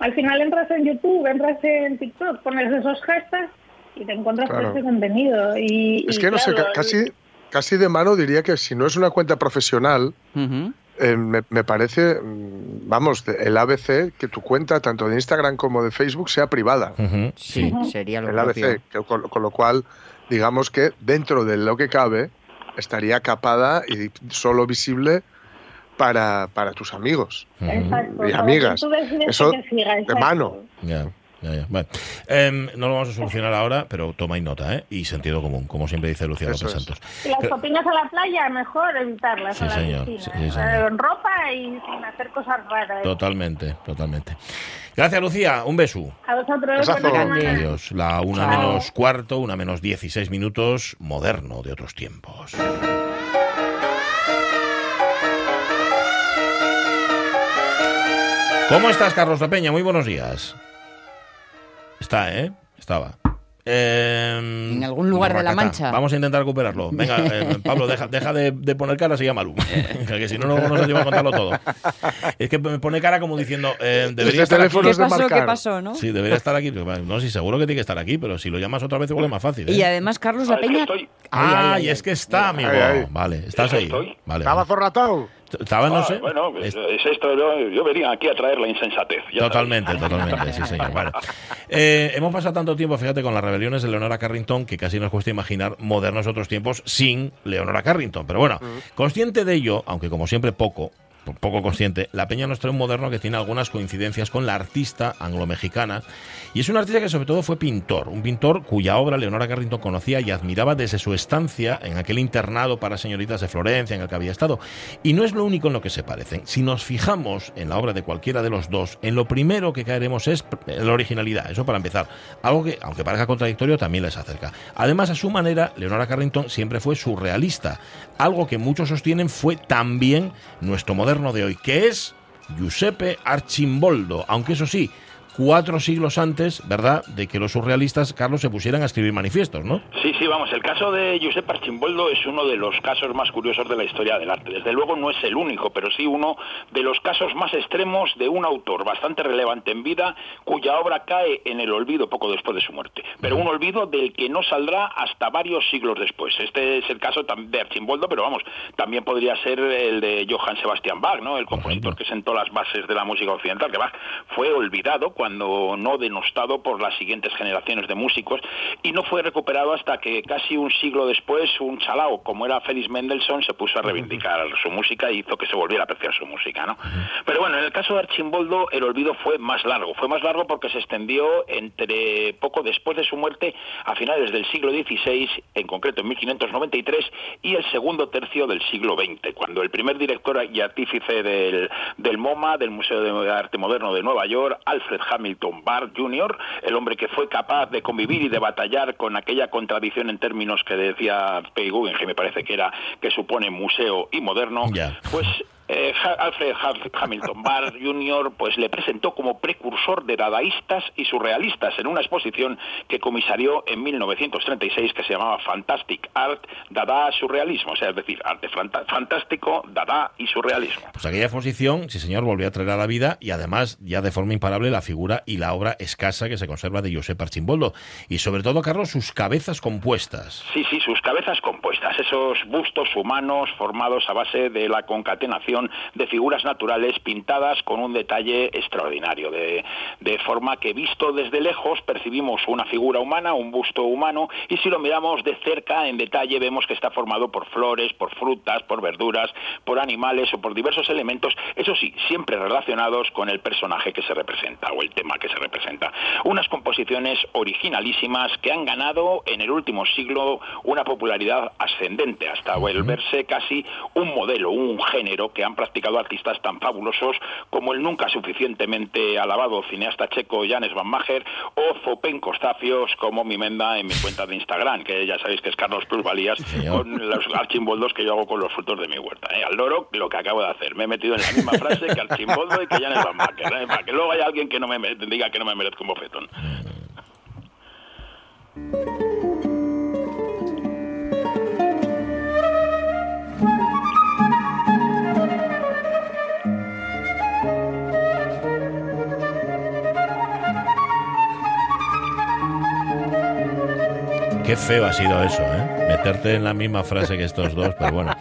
Al final entras en YouTube, entras en TikTok, pones esos hashtags y te encuentras Claro. con ese contenido. Y, Es y que no sé, claro, casi, casi de mano diría que si no es una cuenta profesional. Eh, me, me parece, mm, vamos, el ABC, que tu cuenta, tanto de Instagram como de Facebook, sea privada. Sí, sería lo El propio. ABC, que con, con lo cual, digamos que dentro de lo que cabe, estaría capada y solo visible para, para tus amigos. Y amigas. Eso de mano. Ya, ya. Bueno, em, no lo vamos a solucionar ahora, pero toma y nota, ¿eh? Y sentido común, como siempre dice Lucía López es. Santos. Y las Pero- copinas a la playa, mejor evitarlas Sí, a la señor, sí, sí, señor. En ropa y sin hacer cosas raras. Totalmente, totalmente. Gracias, Lucía. Un beso. A vosotros. Adiós. La una Chao. menos cuarto, una menos 16 minutos, moderno de otros tiempos. ¿Cómo estás, Carlos La Peña? Muy buenos días. Está, ¿eh? Estaba. Eh, En algún lugar de La. Mancha. Vamos a intentar recuperarlo. Venga, eh, Pablo, deja, deja de, de poner cara, se llama Lu. que si no, no nos lleva a contarlo todo. Es que me pone cara como diciendo, eh, debería estar aquí. ¿Qué pasó? ¿Qué pasó? ¿no? Sí, debería estar aquí. No, sí, seguro que tiene que estar aquí, pero si lo llamas otra vez igual es más fácil. ¿eh? Y además, Carlos La Ah, es que Peña. Ah, ay, ay, y es que está, amigo. Ay, ay. Vale, estás ahí. Vale. Estaba zorratado. Estaba, no Ah, sé. Bueno, pues, Es- es esto, yo, yo venía aquí a traer la insensatez. ya Totalmente, totalmente, sí, señor. Bueno, eh, hemos pasado tanto tiempo, fíjate, con las rebeliones de Leonora Carrington que casi nos cuesta imaginar modernos otros tiempos sin Leonora Carrington. Pero bueno, consciente de ello, aunque como siempre poco, poco consciente, la Peña nos trae un moderno que tiene algunas coincidencias con la artista anglo-mexicana. Y es un artista que sobre todo fue pintor, un pintor cuya obra Leonora Carrington conocía y admiraba desde su estancia en aquel internado para señoritas de Florencia en el que había estado. Y no es lo único en lo que se parecen. Si nos fijamos en la obra de cualquiera de los dos, en lo primero que caeremos es la originalidad, eso para empezar. Algo que, aunque parezca contradictorio, también les acerca. Además, a su manera, Leonora Carrington siempre fue surrealista. Algo que muchos sostienen fue también nuestro moderno de hoy, que es Giuseppe Archimboldo, aunque eso sí, cuatro siglos antes, ¿verdad?, de que los surrealistas, Carlos, se pusieran a escribir manifiestos, ¿no? Sí, sí, vamos, el caso de Giuseppe Archimboldo es uno de los casos más curiosos de la historia del arte. Desde luego no es el único, pero sí uno de los casos más extremos de un autor bastante relevante en vida, cuya obra cae en el olvido poco después de su muerte. Pero un olvido del que no saldrá hasta varios siglos después. Este es el caso de Archimboldo, pero vamos, también podría ser el de Johann Sebastian Bach, ¿no? El compositor que sentó las bases de la música occidental, que Bach fue olvidado cuando no denostado por las siguientes generaciones de músicos y no fue recuperado hasta que casi un siglo después un chalao como era Félix Mendelssohn se puso a reivindicar su música y hizo que se volviera a apreciar su música, ¿no? Pero bueno, en el caso de Archimboldo el olvido fue más largo, fue más largo porque se extendió entre poco después de su muerte a finales del siglo XVI, en concreto en 1593 y el segundo tercio del siglo XX, cuando el primer director y artífice del, del MoMA, del Museo de Arte Moderno de Nueva York, Alfred Hamilton Barr Jr., el hombre que fue capaz de convivir y de batallar con aquella contradicción en términos que decía Peggy Guggenheim, me parece que era, que supone museo y moderno, pues eh, Alfred Ha- Hamilton Barr Jr. pues le presentó como precursor de dadaístas y surrealistas en una exposición que comisarió en 1936 que se llamaba Fantastic Art, Dada, Surrealismo, o sea, es decir, arte fantástico, Dada y surrealismo. Pues aquella exposición, sí señor, volvió a traer a la vida y además ya de forma imparable la figura y la obra escasa que se conserva de Josep Archimboldo. Y sobre todo, Carlos, sus cabezas compuestas. Sí, sí, sus cabezas compuestas, esos bustos humanos formados a base de la concatenación de figuras naturales pintadas con un detalle extraordinario, de, de forma que visto desde lejos percibimos una figura humana, un busto humano, y si lo miramos de cerca en detalle vemos que está formado por flores, por frutas, por verduras, por animales o por diversos elementos, eso sí, siempre relacionados con el personaje que se representa o el tema que se representa. Unas composiciones originalísimas que han ganado en el último siglo una popularidad ascendente hasta volverse casi un modelo, un género que han practicado artistas tan fabulosos como el nunca suficientemente alabado cineasta checo Janes Van Mager o Fopen Costafios como mi menda en mi cuenta de Instagram, que ya sabéis que es Carlos Plusvalías, con los archimboldos que yo hago con los frutos de mi huerta. ¿eh? Al loro lo que acabo de hacer. Me he metido en la misma frase que Archimboldo y que Janes Van Mager, ¿eh? para que luego haya alguien que no me me- diga que no me merezco un bofetón. Qué feo ha sido eso, ¿eh? Meterte en la misma frase que estos dos, pero bueno.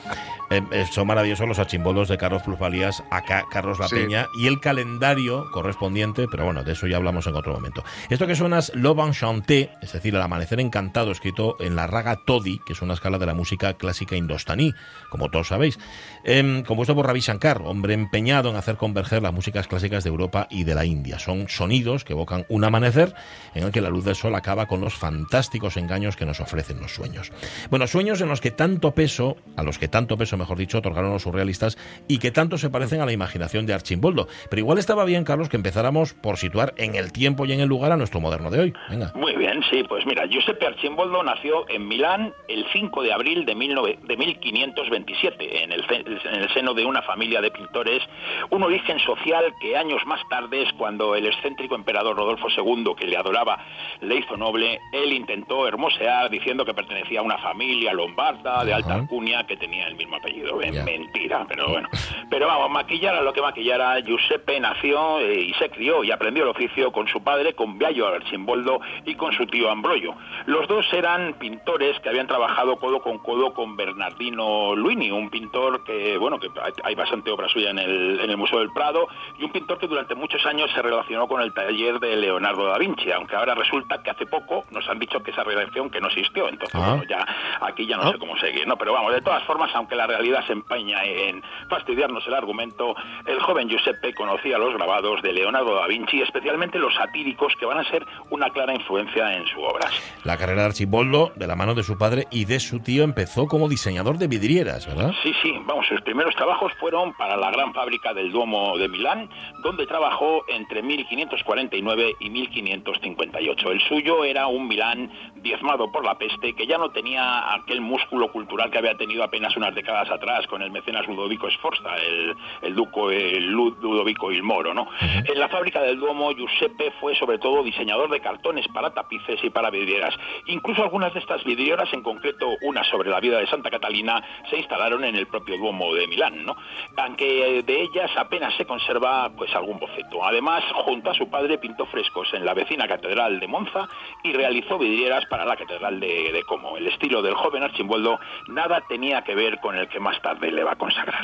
Eh, eh, son maravillosos los achimboldos de Carlos Plusvalías, acá Carlos La Sí. Peña, y el calendario correspondiente, pero bueno, de eso ya hablamos en otro momento. Esto que suena es Love Enchanté, es decir, el amanecer encantado, escrito en la raga Todi, que es una escala de la música clásica indostaní, como todos sabéis, Em, compuesto por Ravi Shankar, hombre empeñado en hacer converger las músicas clásicas de Europa y de la India. Son sonidos que evocan un amanecer en el que la luz del sol acaba con los fantásticos engaños que nos ofrecen los sueños. Bueno, sueños en los que tanto peso, a los que tanto peso, mejor dicho, otorgaron los surrealistas y que tanto se parecen a la imaginación de Archimboldo. Pero igual estaba bien, Carlos, que empezáramos por situar en el tiempo y en el lugar a nuestro moderno de hoy. Venga. Muy bien, sí, pues mira, Giuseppe Archimboldo nació en Milán el 5 de abril de, 19 de 1527, en el, en el seno de una familia de pintores, un origen social que años más tarde, cuando el excéntrico emperador Rodolfo II, que le adoraba, le hizo noble, él intentó hermosear diciendo que pertenecía a una familia lombarda de alta alcurnia que tenía el mismo apellido. Mentira, pero bueno. Pero vamos, maquillar a lo que maquillara, Giuseppe nació eh, y se crió y aprendió el oficio con su padre, con Biagio Archimboldo y con su tío Ambrogio. Los dos eran pintores que habían trabajado codo con codo con Bernardino Luini, un pintor que, bueno, que hay- bastante obra suya en el, en el Museo del Prado, y un pintor que durante muchos años se relacionó con el taller de Leonardo da Vinci, aunque ahora resulta que hace poco nos han dicho que esa relación que no existió, entonces Ah. bueno, ya aquí ya no sé cómo seguir, ¿no? Pero vamos, de todas formas, aunque la realidad se empaña en fastidiarnos el argumento, el joven Giuseppe conocía los grabados de Leonardo da Vinci, especialmente los satíricos que van a ser una clara influencia en su obra. La carrera de Archimboldo, de la mano de su padre y de su tío, empezó como diseñador de vidrieras, ¿verdad? Sí, sí, vamos, sus primeros trabajos fueron para la gran fábrica del Duomo de Milán, donde trabajó entre 1549 y 1558. El suyo era un Milán diezmado por la peste, que ya no tenía aquel músculo cultural que había tenido apenas unas décadas atrás con el mecenas Ludovico Sforza, el, el duco el Ludovico il Moro, ¿no? En la fábrica del Duomo, Giuseppe fue sobre todo diseñador de cartones para tapices y para vidrieras. Incluso algunas de estas vidrieras, en concreto una sobre la vida de Santa Catalina, se instalaron en el propio Duomo de Milán, ¿no? Aunque eh, de ellas apenas se conserva pues algún boceto. Además, junto a su padre pintó frescos en la vecina catedral de Monza y realizó vidrieras para la catedral de, de Como. El estilo del joven Archimboldo nada tenía que ver con el que más tarde le va a consagrar.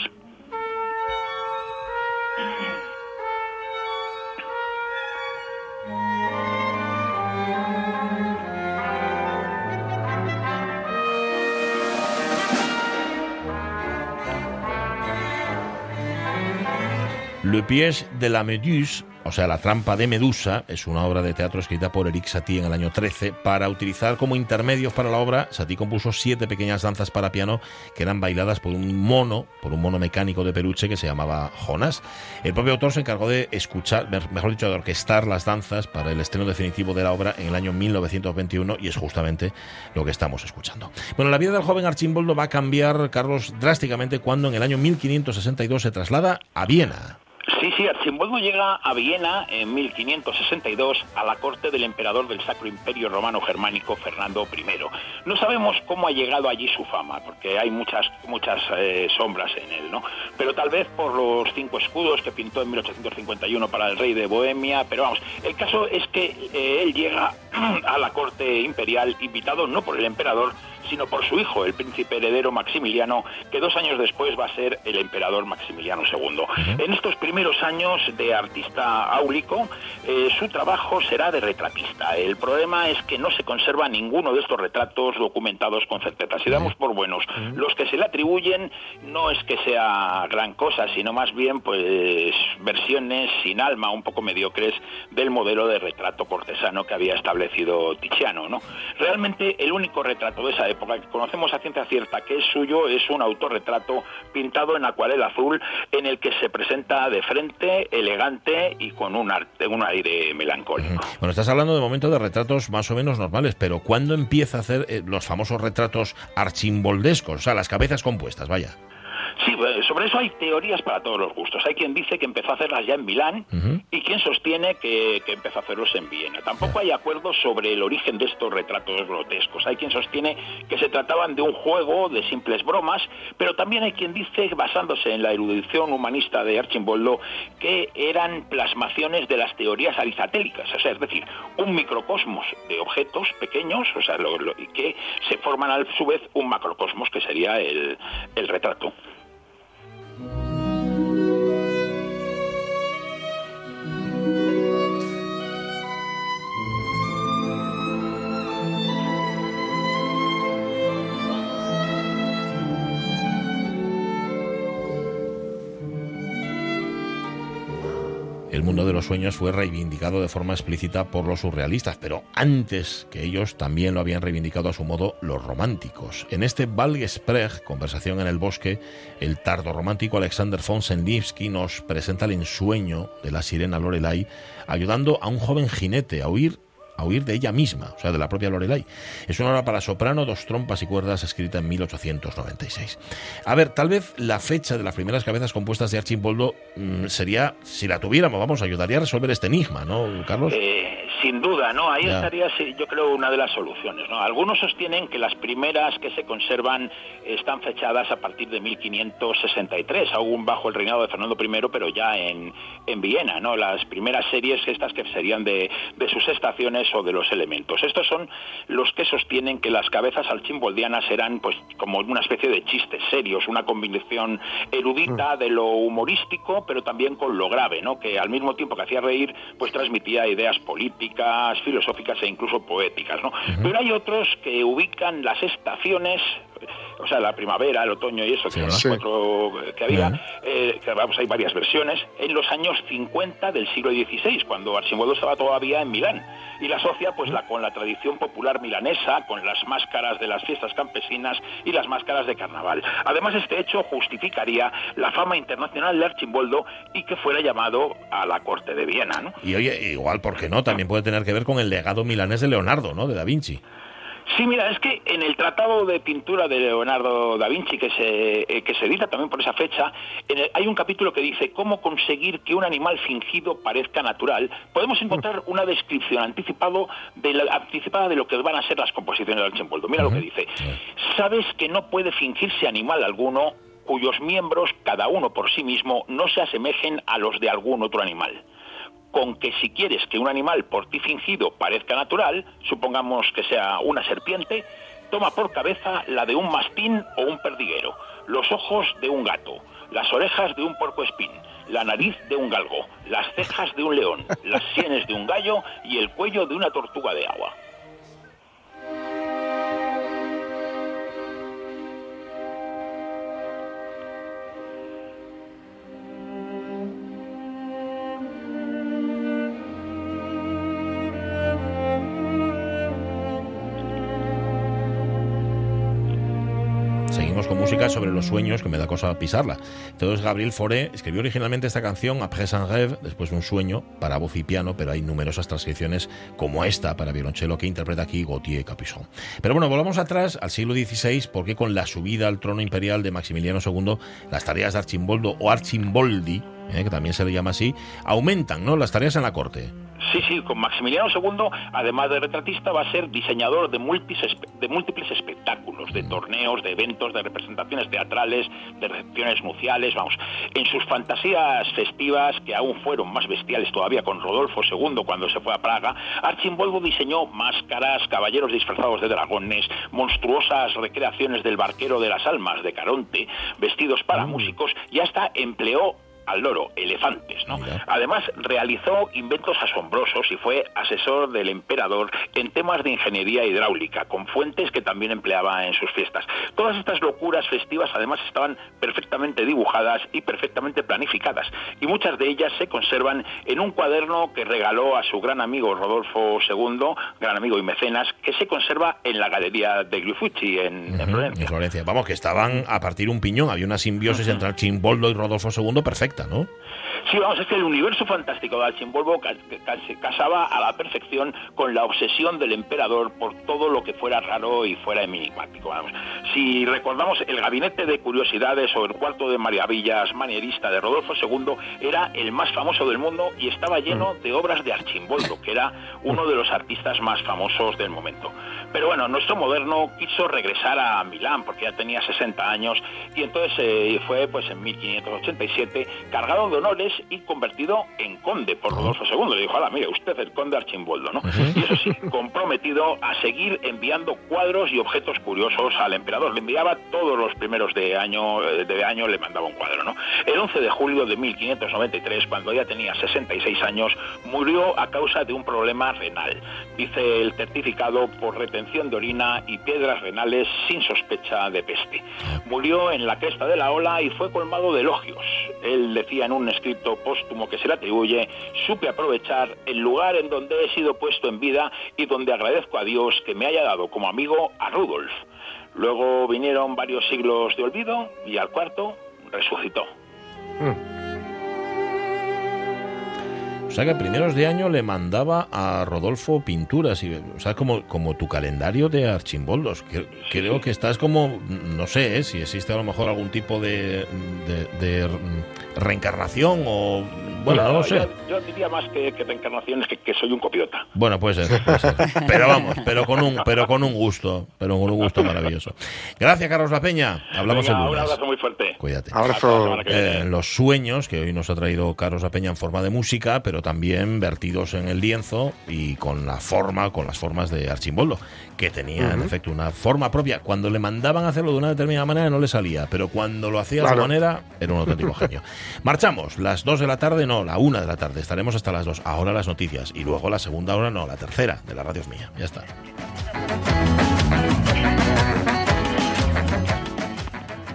Le piège de la Méduse, o sea, La trampa de Medusa, es una obra de teatro escrita por Eric Satie en el año 13. Para utilizar como intermedios para la obra, Satie compuso siete pequeñas danzas para piano que eran bailadas por un mono, por un mono mecánico de peluche que se llamaba Jonas. El propio autor se encargó de escuchar, mejor dicho, de orquestar las danzas para el estreno definitivo de la obra en el año 1921 y es justamente lo que estamos escuchando. Bueno, la vida del joven Archimboldo va a cambiar, Carlos, drásticamente cuando en el año 1562 se traslada a Viena. Sí, sí, Archimboldo llega a Viena en 1562 a la corte del emperador del Sacro Imperio Romano Germánico Fernando I. No sabemos cómo ha llegado allí su fama, porque hay muchas muchas eh, sombras en él, ¿no? Pero tal vez por los cinco escudos que pintó en 1851 para el rey de Bohemia, pero vamos, el caso es que eh, él llega a la corte imperial invitado no por el emperador, sino por su hijo, el príncipe heredero Maximiliano, que dos años después va a ser el emperador Maximiliano II. En estos primeros años de artista áulico, eh, su trabajo será de retratista. El problema es que no se conserva ninguno de estos retratos documentados con certeza. Si damos por buenos los que se le atribuyen, no es que sea gran cosa, sino más bien pues versiones sin alma, un poco mediocres, del modelo de retrato cortesano que había establecido Tiziano. ¿no? Realmente el único retrato de esa época que conocemos a ciencia cierta que es suyo es un autorretrato pintado en acuarela azul en el que se presenta de frente, elegante y con un, arte, un aire melancólico. Bueno, estás hablando de momento de retratos más o menos normales, pero ¿cuándo empieza a hacer eh, los famosos retratos archimboldescos? O sea, las cabezas compuestas, vaya. Sí, eh, sobre eso hay teorías para todos los gustos. Hay quien dice que empezó a hacerlas ya en Milán y quien sostiene que, que empezó a hacerlos en Viena. Tampoco hay acuerdo sobre el origen de estos retratos grotescos. Hay quien sostiene que se trataban de un juego, de simples bromas, pero también hay quien dice, basándose en la erudición humanista de Archimboldo, que eran plasmaciones de las teorías aristotélicas, o sea, es decir, un microcosmos de objetos pequeños, o sea, lo- que se forman a su vez un macrocosmos que sería el, el retrato. Mundo de los sueños fue reivindicado de forma explícita por los surrealistas, pero antes que ellos también lo habían reivindicado a su modo los románticos. En este Valgesprech, conversación en el bosque, el tardo romántico Alexander von Senlivsky nos presenta el ensueño de la sirena Lorelai, ayudando a un joven jinete a huir a huir de ella misma, o sea, de la propia Lorelai. Es una obra para soprano, dos trompas y cuerdas, escrita en 1896. A ver, tal vez la fecha de las primeras cabezas compuestas de Archimboldo mm, sería, si la tuviéramos, vamos, ayudaría a resolver este enigma, ¿no, Carlos? Eh, sin duda, ¿no? Ahí estaría, yo creo, una de las soluciones, ¿no? Algunos sostienen que las primeras que se conservan están fechadas a partir de 1563, aún bajo el reinado de Fernando I, pero ya en, en Viena, ¿no? Las primeras series estas que serían de, de sus estaciones o de los elementos. Estos son los que sostienen que las cabezas alchimboldianas eran, pues, como una especie de chistes serios, una combinación erudita de lo humorístico, pero también con lo grave, ¿no? Que al mismo tiempo que hacía reír, pues transmitía ideas políticas, filosóficas e incluso poéticas, ¿no? Pero hay otros que ubican las estaciones o sea, la primavera, el otoño y eso, que son las Sí. cuatro que había, eh, que vamos, hay varias versiones, en los años 50 del siglo XVI, cuando Archimboldo estaba todavía en Milán, y la asocia pues la, con la tradición popular milanesa, con las máscaras de las fiestas campesinas y las máscaras de carnaval. Además, este hecho justificaría la fama internacional de Archimboldo y que fuera llamado a la corte de Viena, ¿no? Y oye, igual, ¿por qué no? También puede tener que ver con el legado milanés de Leonardo, ¿no? De Da Vinci. Sí, mira, es que en el Tratado de Pintura de Leonardo da Vinci, que se, eh, que se edita también por esa fecha, en el- hay un capítulo que dice cómo conseguir que un animal fingido parezca natural. Podemos encontrar una descripción anticipado de la- anticipada de lo que van a ser las composiciones del Archimboldo. Mira lo que dice. Sabes que no puede fingirse animal alguno cuyos miembros, cada uno por sí mismo, no se asemejen a los de algún otro animal con que si quieres que un animal por ti fingido parezca natural, supongamos que sea una serpiente, toma por cabeza la de un mastín o un perdiguero, los ojos de un gato, las orejas de un puercoespín, la nariz de un galgo, las cejas de un león, las sienes de un gallo y el cuello de una tortuga de agua. Sobre los sueños, que me da cosa pisarla. Entonces, Gabriel Fauré escribió originalmente esta canción, Après un rêve, después de un sueño, para voz y piano, pero hay numerosas transcripciones como esta para violonchelo que interpreta aquí Gauthier Capuçon. Pero bueno, volvamos atrás al siglo XVI, porque con la subida al trono imperial de Maximiliano II, las tareas de Archimboldo o Archimboldi, eh, que también se le llama así, aumentan, ¿no? Las tareas en la corte. Sí, sí, con Maximiliano II, además de retratista, va a ser diseñador de múltiples, de múltiples espectáculos, de torneos, de eventos, de representaciones teatrales, de recepciones nupciales, vamos. En sus fantasías festivas, que aún fueron más bestiales todavía con Rodolfo II cuando se fue a Praga, Archimboldo diseñó máscaras, caballeros disfrazados de dragones, monstruosas recreaciones del barquero de las almas de Caronte, vestidos para músicos y hasta empleó al loro, elefantes, ¿no? Además, realizó inventos asombrosos y fue asesor del emperador en temas de ingeniería hidráulica, con fuentes que también empleaba en sus fiestas. Todas estas locuras festivas, además, estaban perfectamente dibujadas y perfectamente planificadas, y muchas de ellas se conservan en un cuaderno que regaló a su gran amigo Rodolfo II, gran amigo y mecenas, que se conserva en la galería de Glifucci, en, en Florencia. En Florencia. Vamos, que estaban a partir un piñón, había una simbiosis entre Archimboldo y Rodolfo II perfecta, ¿no? Sí, vamos, es que el universo fantástico de Archimboldo se casaba a la perfección con la obsesión del emperador por todo lo que fuera raro y fuera enigmático. Vamos. Si recordamos, el gabinete de curiosidades o el cuarto de maravillas manierista de Rodolfo II era el más famoso del mundo y estaba lleno de obras de Archimboldo, que era uno de los artistas más famosos del momento. Pero bueno, nuestro moderno quiso regresar a Milán porque ya tenía 60 años y entonces eh, fue pues en 1587 cargado de honores y convertido en conde por Rodolfo II. Le dijo, ala, mire, usted el conde Archimboldo, ¿no? Y eso sí, comprometido a seguir enviando cuadros y objetos curiosos al emperador. Le enviaba todos los primeros de año, eh, de año le mandaba un cuadro, ¿no? El 11 de julio de 1593, cuando ya tenía 66 años, murió a causa de un problema renal. Dice el certificado por retención de orina y piedras renales sin sospecha de peste. Murió en la cresta de la ola y fue colmado de elogios. Él decía en un escrito póstumo que se le atribuye, supe aprovechar el lugar en donde he sido puesto en vida y donde agradezco a Dios que me haya dado como amigo a Rudolf. Luego vinieron varios siglos de olvido y al cuarto resucitó. O sea que a primeros de año le mandaba a Rodolfo pinturas, y, o sea, como, como tu calendario de archimboldos. Creo que estás como, no sé, ¿eh? si existe a lo mejor algún tipo de, de- de reencarnación o... Bueno, no lo sé. Yo, yo diría más que, que reencarnaciones que, que soy un copiota. Bueno, puede ser, puede ser. Pero vamos, pero con un, pero con un gusto, pero con un gusto maravilloso. Gracias, Carlos La Peña. Hablamos Venga, el Un lunes. abrazo muy fuerte. Cuídate. Viene. Eh, los sueños que hoy nos ha traído Carlos La Peña en forma de música, pero también vertidos en el lienzo y con la forma, con las formas de Archimboldo, que tenía en efecto una forma propia. Cuando le mandaban a hacerlo de una determinada manera no le salía, pero cuando lo hacía de Claro. su manera era un auténtico genio. Marchamos, las 2 de la tarde, no, la 1 de la tarde, estaremos hasta las 2. Ahora las noticias y luego la segunda hora, no, la tercera de la radio es mía. Ya está.